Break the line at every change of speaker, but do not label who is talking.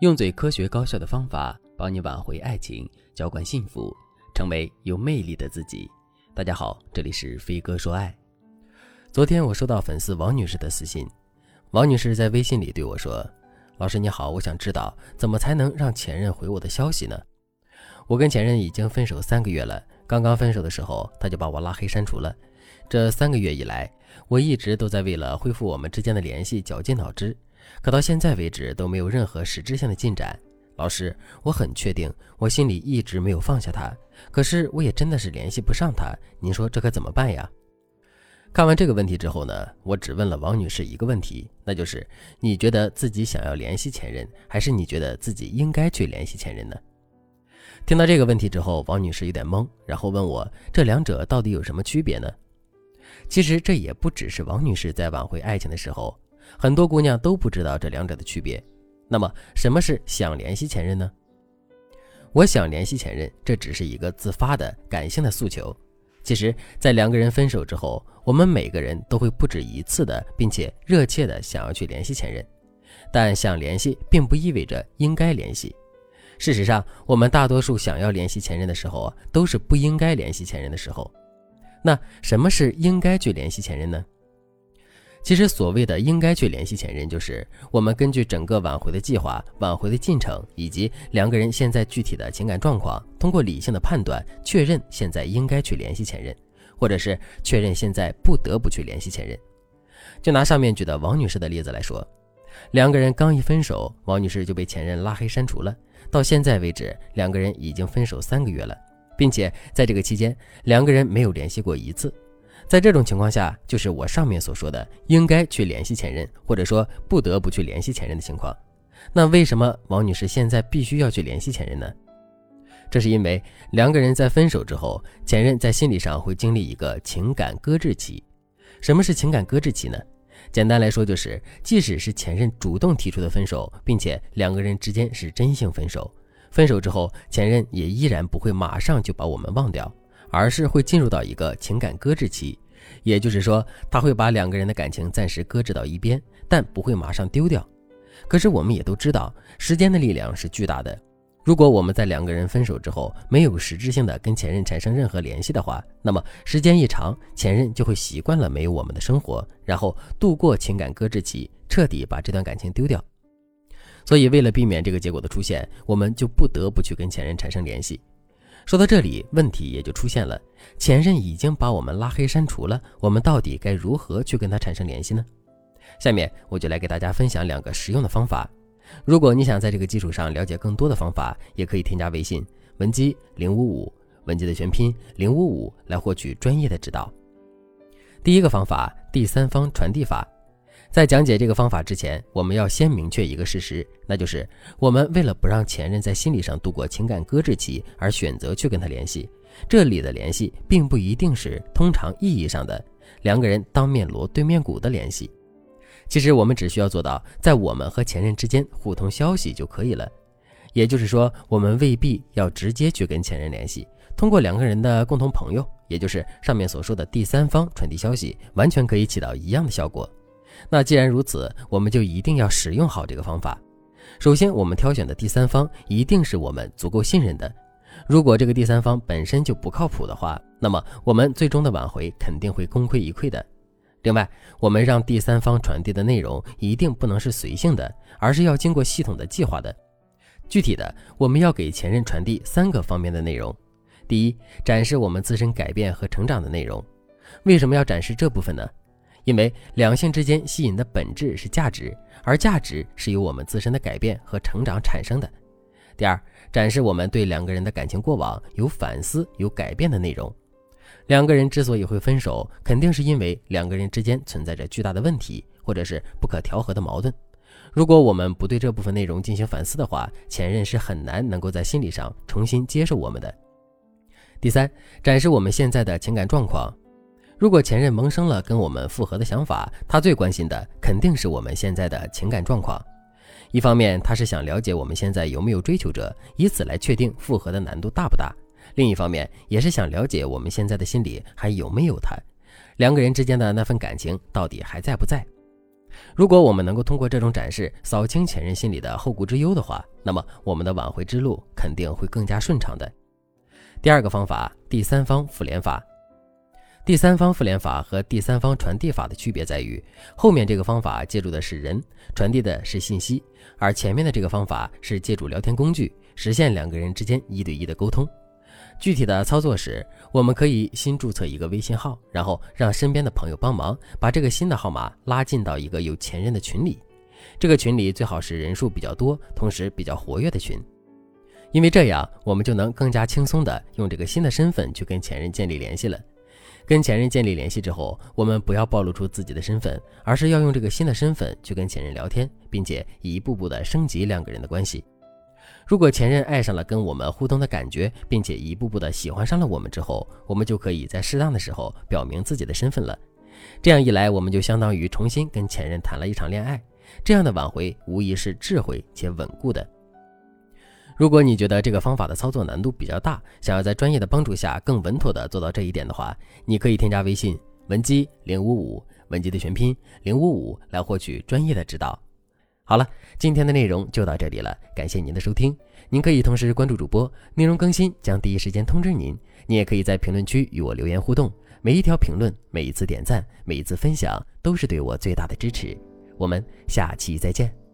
用最科学高效的方法帮你挽回爱情，浇灌幸福，成为有魅力的自己。大家好，这里是飞哥说爱。昨天我收到粉丝王女士的私信，王女士在微信里对我说：“老师你好，我想知道怎么才能让前任回我的消息呢？我跟前任已经分手三个月了，刚刚分手的时候他就把我拉黑删除了。这三个月以来，我一直都在为了恢复我们之间的联系绞尽脑汁。”可到现在为止都没有任何实质性的进展。老师，我很确定，我心里一直没有放下他，可是我也真的是联系不上他。您说这可怎么办呀？看完这个问题之后呢，我只问了王女士一个问题，那就是你觉得自己想要联系前任，还是你觉得自己应该去联系前任呢？听到这个问题之后，王女士有点懵，然后问我这两者到底有什么区别呢？其实这也不只是王女士在挽回爱情的时候。很多姑娘都不知道这两者的区别。那么，什么是想联系前任呢？我想联系前任，这只是一个自发的感性的诉求。其实，在两个人分手之后，我们每个人都会不止一次的，并且热切的想要去联系前任。但想联系，并不意味着应该联系。事实上，我们大多数想要联系前任的时候，都是不应该联系前任的时候。那什么是应该去联系前任呢？其实，所谓的应该去联系前任，就是我们根据整个挽回的计划、挽回的进程，以及两个人现在具体的情感状况，通过理性的判断，确认现在应该去联系前任，或者是确认现在不得不去联系前任。就拿上面举的王女士的例子来说，两个人刚一分手，王女士就被前任拉黑删除了。到现在为止，两个人已经分手三个月了，并且在这个期间，两个人没有联系过一次。在这种情况下，就是我上面所说的应该去联系前任，或者说不得不去联系前任的情况。那为什么王女士现在必须要去联系前任呢？这是因为两个人在分手之后，前任在心理上会经历一个情感搁置期。什么是情感搁置期呢？简单来说，就是即使是前任主动提出的分手，并且两个人之间是真性分手，分手之后，前任也依然不会马上就把我们忘掉。而是会进入到一个情感搁置期，也就是说，他会把两个人的感情暂时搁置到一边，但不会马上丢掉。可是我们也都知道，时间的力量是巨大的。如果我们在两个人分手之后没有实质性的跟前任产生任何联系的话，那么时间一长，前任就会习惯了没有我们的生活，然后度过情感搁置期，彻底把这段感情丢掉。所以，为了避免这个结果的出现，我们就不得不去跟前任产生联系。说到这里，问题也就出现了。前任已经把我们拉黑删除了，我们到底该如何去跟他产生联系呢？下面我就来给大家分享两个实用的方法。如果你想在这个基础上了解更多的方法，也可以添加微信文姬零五五，文姬的全拼零五五，来获取专业的指导。第一个方法，第三方传递法。在讲解这个方法之前，我们要先明确一个事实，那就是我们为了不让前任在心理上度过情感搁置期，而选择去跟他联系。这里的联系，并不一定是通常意义上的两个人当面锣对面鼓的联系。其实我们只需要做到，在我们和前任之间互通消息就可以了。也就是说，我们未必要直接去跟前任联系，通过两个人的共同朋友，也就是上面所说的第三方传递消息，完全可以起到一样的效果。那既然如此，我们就一定要使用好这个方法。首先，我们挑选的第三方一定是我们足够信任的。如果这个第三方本身就不靠谱的话，那么我们最终的挽回肯定会功亏一篑的。另外，我们让第三方传递的内容一定不能是随性的，而是要经过系统的计划的。具体的，我们要给前任传递三个方面的内容：第一，展示我们自身改变和成长的内容。为什么要展示这部分呢？因为两性之间吸引的本质是价值，而价值是由我们自身的改变和成长产生的。第二，展示我们对两个人的感情过往有反思、有改变的内容。两个人之所以会分手，肯定是因为两个人之间存在着巨大的问题，或者是不可调和的矛盾。如果我们不对这部分内容进行反思的话，前任是很难能够在心理上重新接受我们的。第三，展示我们现在的情感状况。如果前任萌生了跟我们复合的想法，他最关心的肯定是我们现在的情感状况。一方面，他是想了解我们现在有没有追求者，以此来确定复合的难度大不大；另一方面，也是想了解我们现在的心里还有没有他，两个人之间的那份感情到底还在不在。如果我们能够通过这种展示扫清前任心里的后顾之忧的话，那么我们的挽回之路肯定会更加顺畅的。第二个方法，第三方复联法。第三方复联法和第三方传递法的区别在于，后面这个方法借助的是人，传递的是信息，而前面的这个方法是借助聊天工具，实现两个人之间一对一的沟通。具体的操作是，我们可以新注册一个微信号，然后让身边的朋友帮忙把这个新的号码拉进到一个有前任的群里。这个群里最好是人数比较多，同时比较活跃的群，因为这样我们就能更加轻松的用这个新的身份去跟前任建立联系了。跟前任建立联系之后，我们不要暴露出自己的身份，而是要用这个新的身份去跟前任聊天，并且一步步的升级两个人的关系。如果前任爱上了跟我们互动的感觉，并且一步步的喜欢上了我们之后，我们就可以在适当的时候表明自己的身份了。这样一来，我们就相当于重新跟前任谈了一场恋爱。这样的挽回无疑是智慧且稳固的。如果你觉得这个方法的操作难度比较大，想要在专业的帮助下更稳妥的做到这一点的话，你可以添加微信文姬零五五，文姬的全拼零五五来获取专业的指导。好了，今天的内容就到这里了，感谢您的收听。您可以同时关注主播，内容更新将第一时间通知您。你也可以在评论区与我留言互动，每一条评论、每一次点赞、每一次分享都是对我最大的支持。我们下期再见。